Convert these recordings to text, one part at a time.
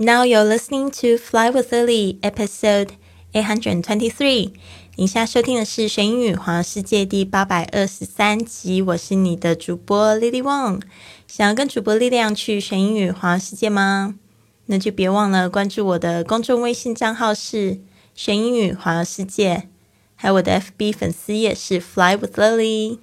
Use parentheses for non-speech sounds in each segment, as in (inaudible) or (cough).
Now you're listening to Fly with Lily, episode eight hundred twenty-three. 你现在收听的是《学英语环游世界》第八百二十三集。我是你的主播 Lily Wong。想要跟主播力量去学英语环游世界吗？那就别忘了关注我的公众微信账号是“学英语环游世界”，还有我的 FB 粉丝页是 “Fly with Lily”。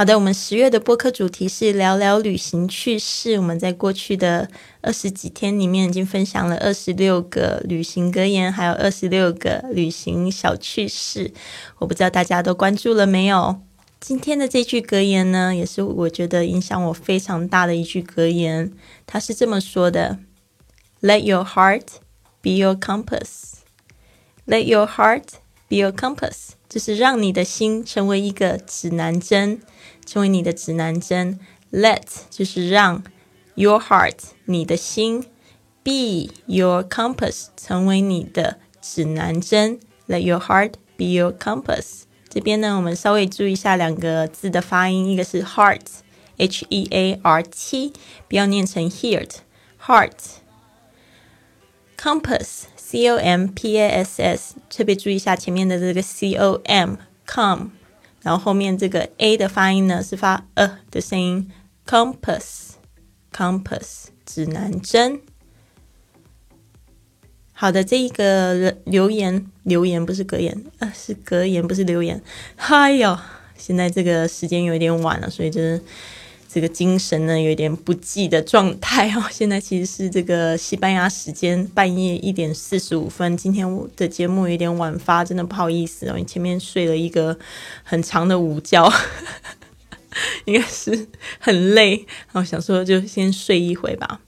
好的，我们十月的播客主题是聊聊旅行趣事。我们在过去的二十几天里面，已经分享了二十六个旅行格言，还有二十六个旅行小趣事。我不知道大家都关注了没有？今天的这句格言呢，也是我觉得影响我非常大的一句格言。它是这么说的：“Let your heart be your compass. Let your heart be your compass.” 就是让你的心成为一个指南针。成为你的指南针，Let 就是让 your heart 你的心 be your compass 成为你的指南针，Let your heart be your compass。这边呢，我们稍微注意一下两个字的发音，一个是 heart，h e a r t，不要念成 heard heart compass c o m p a s s，特别注意一下前面的这个 c o m com，。然后后面这个 a 的发音呢是发呃的声音，compass，compass 指南针。好的，这一个留言留言不是格言，呃是格言不是留言。嗨哟，现在这个时间有点晚了，所以就是。这个精神呢，有点不济的状态哦。现在其实是这个西班牙时间半夜一点四十五分。今天的节目有点晚发，真的不好意思哦。你前面睡了一个很长的午觉，(laughs) 应该是很累，然后想说就先睡一会吧。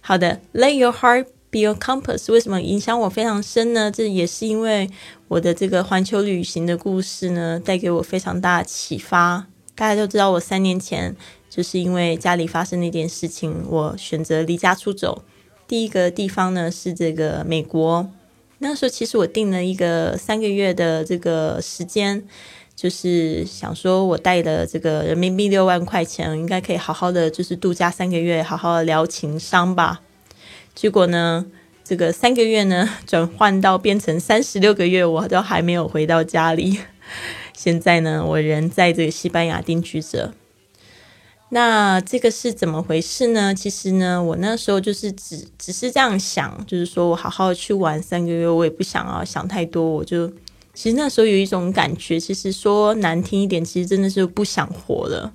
好的，Let your heart be your compass。为什么影响我非常深呢？这也是因为我的这个环球旅行的故事呢，带给我非常大的启发。大家都知道，我三年前就是因为家里发生那件事情，我选择离家出走。第一个地方呢是这个美国，那时候其实我定了一个三个月的这个时间，就是想说我带的这个人民币六万块钱，应该可以好好的就是度假三个月，好好的聊情商吧。结果呢，这个三个月呢转换到变成三十六个月，我都还没有回到家里。现在呢，我人在这个西班牙定居着。那这个是怎么回事呢？其实呢，我那时候就是只只是这样想，就是说我好好去玩三个月，我也不想要想太多。我就其实那时候有一种感觉，其实说难听一点，其实真的是不想活了。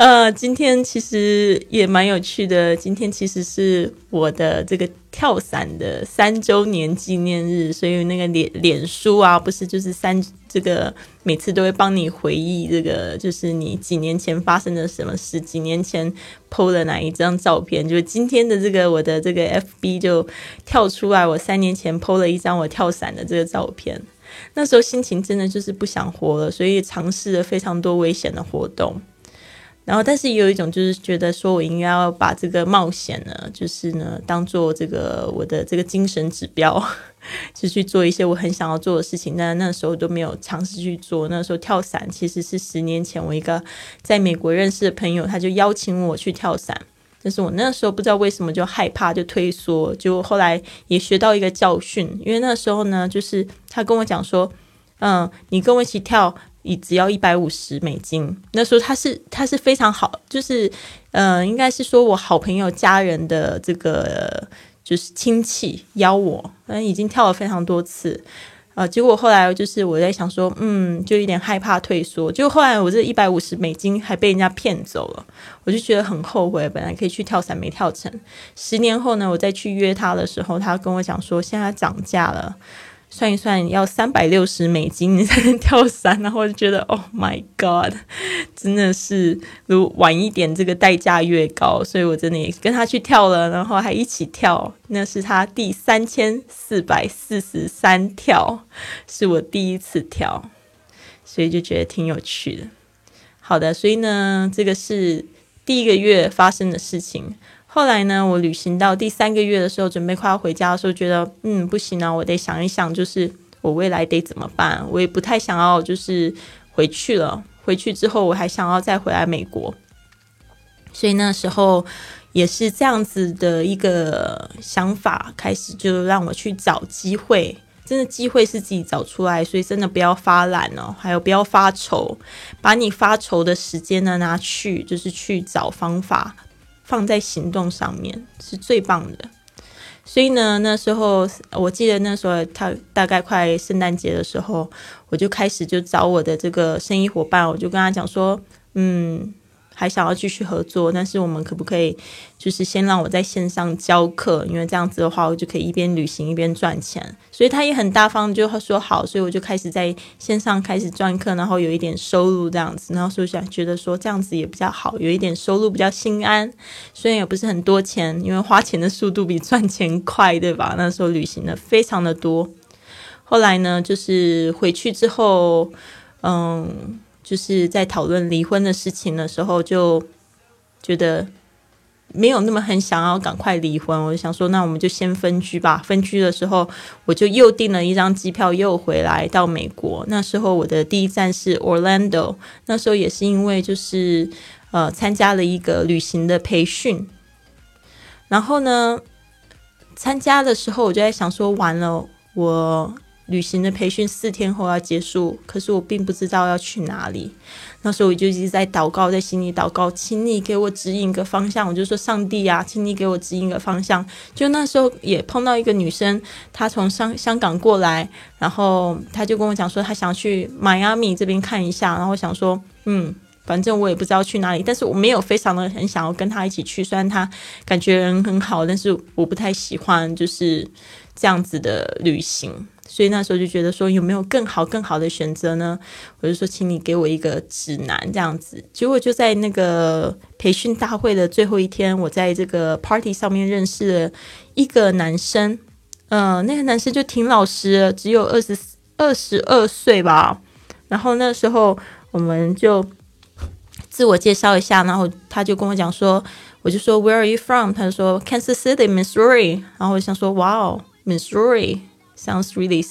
呃，今天其实也蛮有趣的。今天其实是我的这个跳伞的三周年纪念日，所以那个脸脸书啊，不是就是三这个每次都会帮你回忆这个，就是你几年前发生的什么事，几年前 PO 了哪一张照片。就是今天的这个我的这个 FB 就跳出来，我三年前 PO 了一张我跳伞的这个照片。那时候心情真的就是不想活了，所以尝试了非常多危险的活动。然后，但是也有一种就是觉得说，我应该要把这个冒险呢，就是呢，当做这个我的这个精神指标，就去做一些我很想要做的事情。但那时候都没有尝试去做。那时候跳伞其实是十年前我一个在美国认识的朋友，他就邀请我去跳伞，但是我那时候不知道为什么就害怕，就退缩。就后来也学到一个教训，因为那时候呢，就是他跟我讲说，嗯，你跟我一起跳。以只要一百五十美金，那时候他是他是非常好，就是呃，应该是说我好朋友家人的这个就是亲戚邀我，嗯，已经跳了非常多次，呃，结果后来就是我在想说，嗯，就有点害怕退缩，就后来我这一百五十美金还被人家骗走了，我就觉得很后悔，本来可以去跳伞没跳成。十年后呢，我再去约他的时候，他跟我讲说现在涨价了。算一算，要三百六十美金你才能跳伞，然后我就觉得，(laughs) Oh my God，真的是如晚一点，这个代价越高，所以我真的也跟他去跳了，然后还一起跳，那是他第三千四百四十三跳，是我第一次跳，所以就觉得挺有趣的。好的，所以呢，这个是第一个月发生的事情。后来呢，我旅行到第三个月的时候，准备快要回家的时候，觉得嗯不行啊，我得想一想，就是我未来得怎么办。我也不太想要就是回去了。回去之后，我还想要再回来美国。所以那时候也是这样子的一个想法，开始就让我去找机会。真的机会是自己找出来，所以真的不要发懒哦，还有不要发愁，把你发愁的时间呢拿去，就是去找方法，放在行动上面是最棒的。所以呢，那时候我记得那时候他大概快圣诞节的时候，我就开始就找我的这个生意伙伴，我就跟他讲说，嗯。还想要继续合作，但是我们可不可以就是先让我在线上教课？因为这样子的话，我就可以一边旅行一边赚钱。所以他也很大方，就说好。所以我就开始在线上开始赚课，然后有一点收入这样子。然后所以想觉得说这样子也比较好，有一点收入比较心安。虽然也不是很多钱，因为花钱的速度比赚钱快，对吧？那时候旅行的非常的多。后来呢，就是回去之后，嗯。就是在讨论离婚的事情的时候，就觉得没有那么很想要赶快离婚。我就想说，那我们就先分居吧。分居的时候，我就又订了一张机票，又回来到美国。那时候我的第一站是 Orlando。那时候也是因为就是呃参加了一个旅行的培训，然后呢，参加的时候我就在想说，完了我。旅行的培训四天后要结束，可是我并不知道要去哪里。那时候我就一直在祷告，在心里祷告，请你给我指引个方向。我就说：“上帝啊，请你给我指引个方向。”就那时候也碰到一个女生，她从香香港过来，然后她就跟我讲说，她想去迈阿密这边看一下。然后我想说，嗯，反正我也不知道去哪里，但是我没有非常的很想要跟她一起去。虽然她感觉人很好，但是我不太喜欢就是这样子的旅行。所以那时候就觉得说有没有更好更好的选择呢？我就说，请你给我一个指南这样子。结果就在那个培训大会的最后一天，我在这个 party 上面认识了一个男生。嗯，那个男生就挺老实，只有二十二十二岁吧。然后那时候我们就自我介绍一下，然后他就跟我讲说，我就说 Where are you from？他就说 Kansas City, Missouri。然后我想说哇哦 Missouri。Sounds really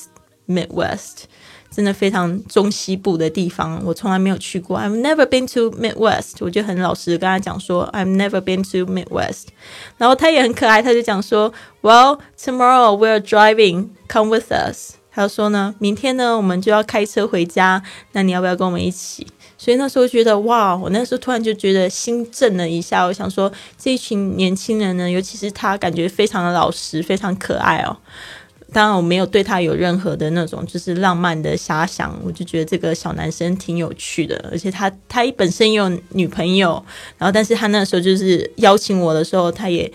Midwest，真的非常中西部的地方，我从来没有去过。I've never been to Midwest，我就很老实跟他讲说，I've never been to Midwest。然后他也很可爱，他就讲说，Well tomorrow we're driving, come with us。他说呢，明天呢我们就要开车回家，那你要不要跟我们一起？所以那时候觉得哇，我那时候突然就觉得心震了一下。我想说，这一群年轻人呢，尤其是他，感觉非常的老实，非常可爱哦。当然，我没有对他有任何的那种就是浪漫的遐想，我就觉得这个小男生挺有趣的，而且他他本身有女朋友，然后但是他那时候就是邀请我的时候，他也。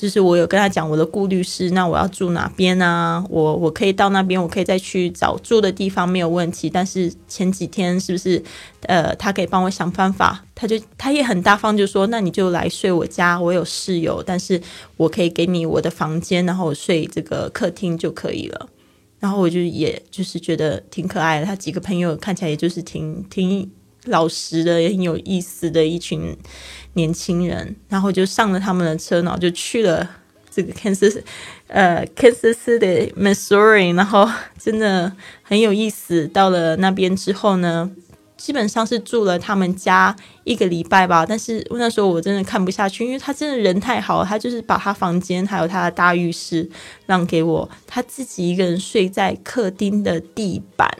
就是我有跟他讲我的顾虑是，那我要住哪边啊？我我可以到那边，我可以再去找住的地方没有问题。但是前几天是不是，呃，他可以帮我想办法？他就他也很大方，就说那你就来睡我家，我有室友，但是我可以给你我的房间，然后我睡这个客厅就可以了。然后我就也就是觉得挺可爱的，他几个朋友看起来也就是挺挺老实的，也很有意思的一群。年轻人，然后就上了他们的车，然后就去了这个 Kansas，呃，Kansas City, Missouri，然后真的很有意思。到了那边之后呢，基本上是住了他们家一个礼拜吧。但是那时候我真的看不下去，因为他真的人太好，他就是把他房间还有他的大浴室让给我，他自己一个人睡在客厅的地板。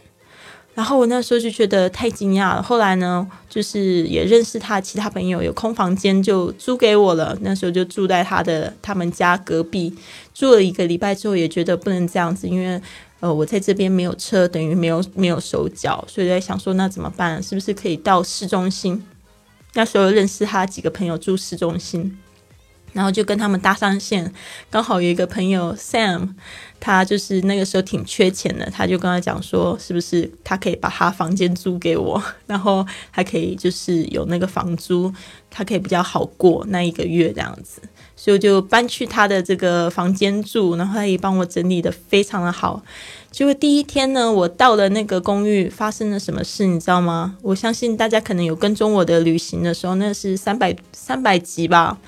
然后我那时候就觉得太惊讶了。后来呢，就是也认识他其他朋友，有空房间就租给我了。那时候就住在他的他们家隔壁，住了一个礼拜之后，也觉得不能这样子，因为呃我在这边没有车，等于没有没有手脚，所以在想说那怎么办？是不是可以到市中心？那时候认识他几个朋友住市中心。然后就跟他们搭上线，刚好有一个朋友 Sam，他就是那个时候挺缺钱的，他就跟他讲说，是不是他可以把他房间租给我，然后还可以就是有那个房租，他可以比较好过那一个月这样子，所以我就搬去他的这个房间住，然后他也帮我整理的非常的好。结果第一天呢，我到了那个公寓，发生了什么事，你知道吗？我相信大家可能有跟踪我的旅行的时候，那是三百三百集吧。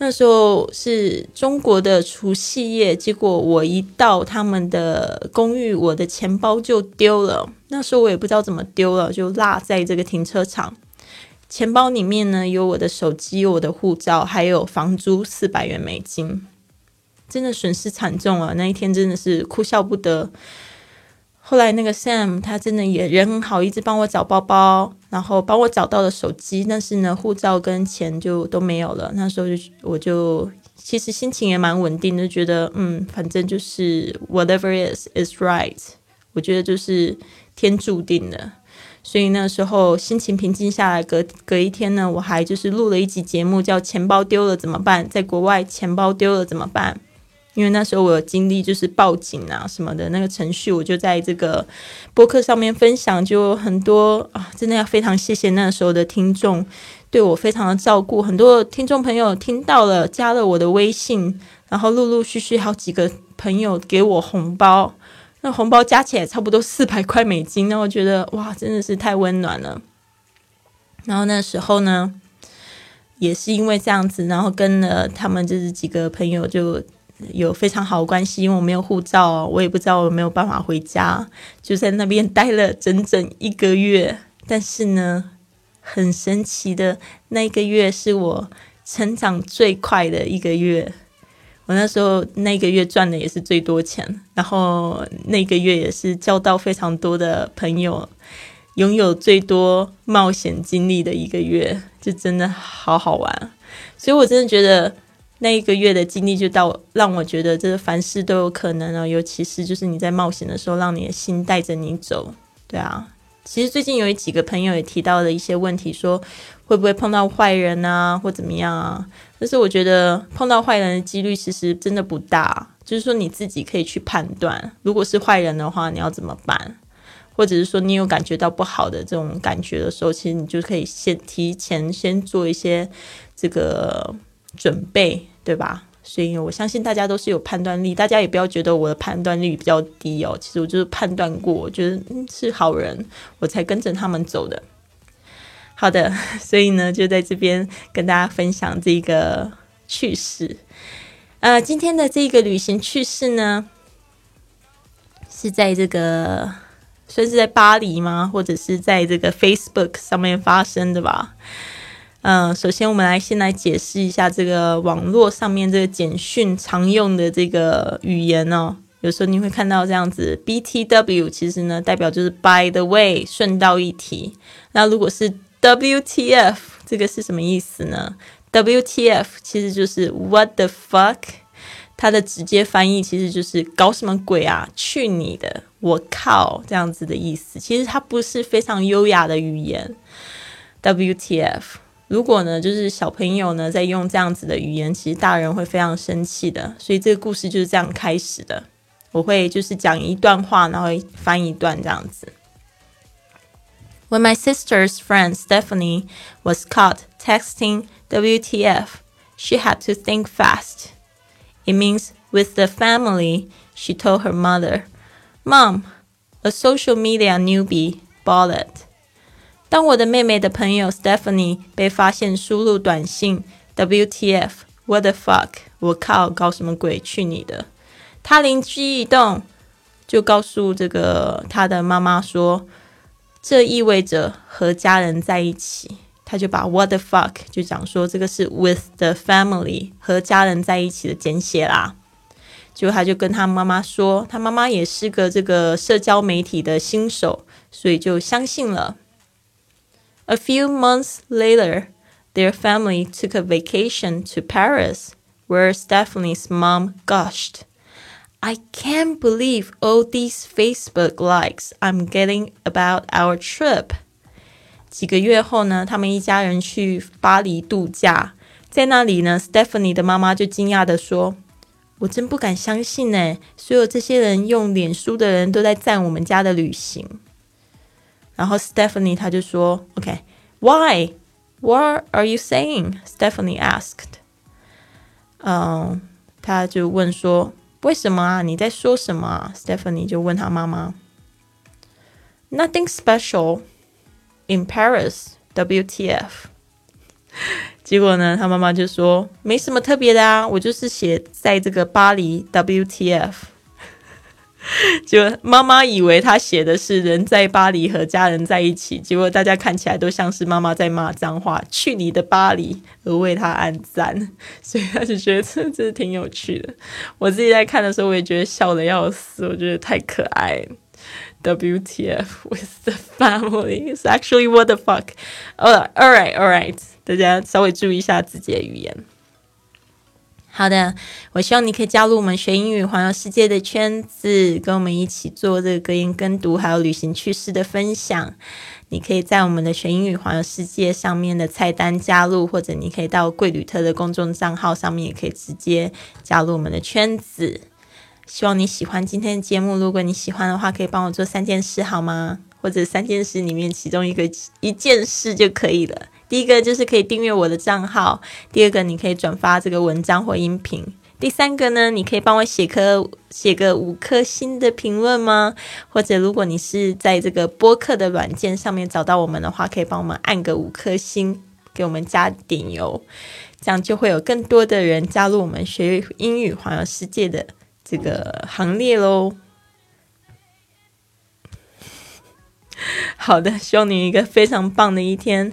那时候是中国的除夕夜，结果我一到他们的公寓，我的钱包就丢了。那时候我也不知道怎么丢了，就落在这个停车场。钱包里面呢有我的手机、我的护照，还有房租四百元美金，真的损失惨重啊！那一天真的是哭笑不得。后来那个 Sam 他真的也人很好，一直帮我找包包，然后帮我找到了手机，但是呢护照跟钱就都没有了。那时候就我就其实心情也蛮稳定的，觉得嗯，反正就是 whatever is is right，我觉得就是天注定的。所以那时候心情平静下来，隔隔一天呢，我还就是录了一集节目，叫“钱包丢了怎么办”。在国外钱包丢了怎么办？因为那时候我有经历就是报警啊什么的那个程序，我就在这个播客上面分享，就很多啊，真的要非常谢谢那时候的听众对我非常的照顾。很多听众朋友听到了，加了我的微信，然后陆陆续续好几个朋友给我红包。那红包加起来差不多四百块美金，那我觉得哇，真的是太温暖了。然后那时候呢，也是因为这样子，然后跟了他们就是几个朋友就有非常好的关系。因为我没有护照，我也不知道我没有办法回家，就在那边待了整整一个月。但是呢，很神奇的，那一个月是我成长最快的一个月。我那时候那个月赚的也是最多钱，然后那个月也是交到非常多的朋友，拥有最多冒险经历的一个月，就真的好好玩。所以我真的觉得那一个月的经历就到让我觉得，这凡事都有可能啊，尤其是就是你在冒险的时候，让你的心带着你走。对啊，其实最近有几个朋友也提到了一些问题，说会不会碰到坏人啊，或怎么样啊？但是我觉得碰到坏人的几率其实真的不大，就是说你自己可以去判断，如果是坏人的话，你要怎么办？或者是说你有感觉到不好的这种感觉的时候，其实你就可以先提前先做一些这个准备，对吧？所以我相信大家都是有判断力，大家也不要觉得我的判断力比较低哦。其实我就是判断过，我觉得嗯是好人，我才跟着他们走的。好的，(laughs) 所以呢，就在这边跟大家分享这个趣事。呃，今天的这个旅行趣事呢，是在这个算是在巴黎吗？或者是在这个 Facebook 上面发生的吧？嗯，首先我们来先来解释一下这个网络上面这个简讯常用的这个语言哦。有时候你会看到这样子，BTW 其实呢代表就是 By the way，顺道一提。那如果是 WTF 这个是什么意思呢？WTF 其实就是 What the fuck，它的直接翻译其实就是搞什么鬼啊？去你的！我靠，这样子的意思。其实它不是非常优雅的语言。WTF，如果呢，就是小朋友呢在用这样子的语言，其实大人会非常生气的。所以这个故事就是这样开始的。我会就是讲一段话，然后翻一段这样子。When my sister's friend Stephanie was caught texting WTF, she had to think fast. It means with the family, she told her mother, Mom, a social media newbie bought it. 当我的妹妹的朋友 Stephanie 被发现输入短信 WTF，What the fuck？我靠，搞什么鬼？去你的！她灵机一动，就告诉这个她的妈妈说。这意味着和家人在一起，他就把 what the fuck 就讲说这个是 with the family 和家人在一起的简写啦。结果他就跟他妈妈说，他妈妈也是个这个社交媒体的新手，所以就相信了。A few months later, their family took a vacation to Paris, where Stephanie's mom gushed. I can't believe all these Facebook likes I'm getting about our trip。几个月后呢，他们一家人去巴黎度假，在那里呢，Stephanie 的妈妈就惊讶的说：“我真不敢相信呢，所有这些人用脸书的人都在赞我们家的旅行。” 然后 Stephanie 他就说：“OK，Why? What are you saying?” Stephanie asked。嗯，他就问说。为什么啊？你在说什么？Stephanie 就问他妈妈。Nothing special in Paris. WTF？结果呢，他妈妈就说没什么特别的啊，我就是写在这个巴黎 WTF。 (laughs) 就妈妈以为他写的是人在巴黎和家人在一起，结果大家看起来都像是妈妈在骂脏话，去你的巴黎，而为他按赞，(laughs) 所以他就觉得这真是挺有趣的。我自己在看的时候，我也觉得笑的要死，我觉得太可爱。WTF with the family is actually what the fuck. Oh, all right, all right. 大家稍微注意一下自己的语言。好的，我希望你可以加入我们学英语环游世界的圈子，跟我们一起做这个隔音跟读，还有旅行趣事的分享。你可以在我们的学英语环游世界上面的菜单加入，或者你可以到贵旅特的公众账号上面，也可以直接加入我们的圈子。希望你喜欢今天的节目，如果你喜欢的话，可以帮我做三件事好吗？或者三件事里面其中一个一件事就可以了。第一个就是可以订阅我的账号，第二个你可以转发这个文章或音频，第三个呢，你可以帮我写颗写个五颗星的评论吗？或者如果你是在这个播客的软件上面找到我们的话，可以帮我们按个五颗星，给我们加点油，这样就会有更多的人加入我们学英语环游世界的这个行列喽。(laughs) 好的，希望你一个非常棒的一天。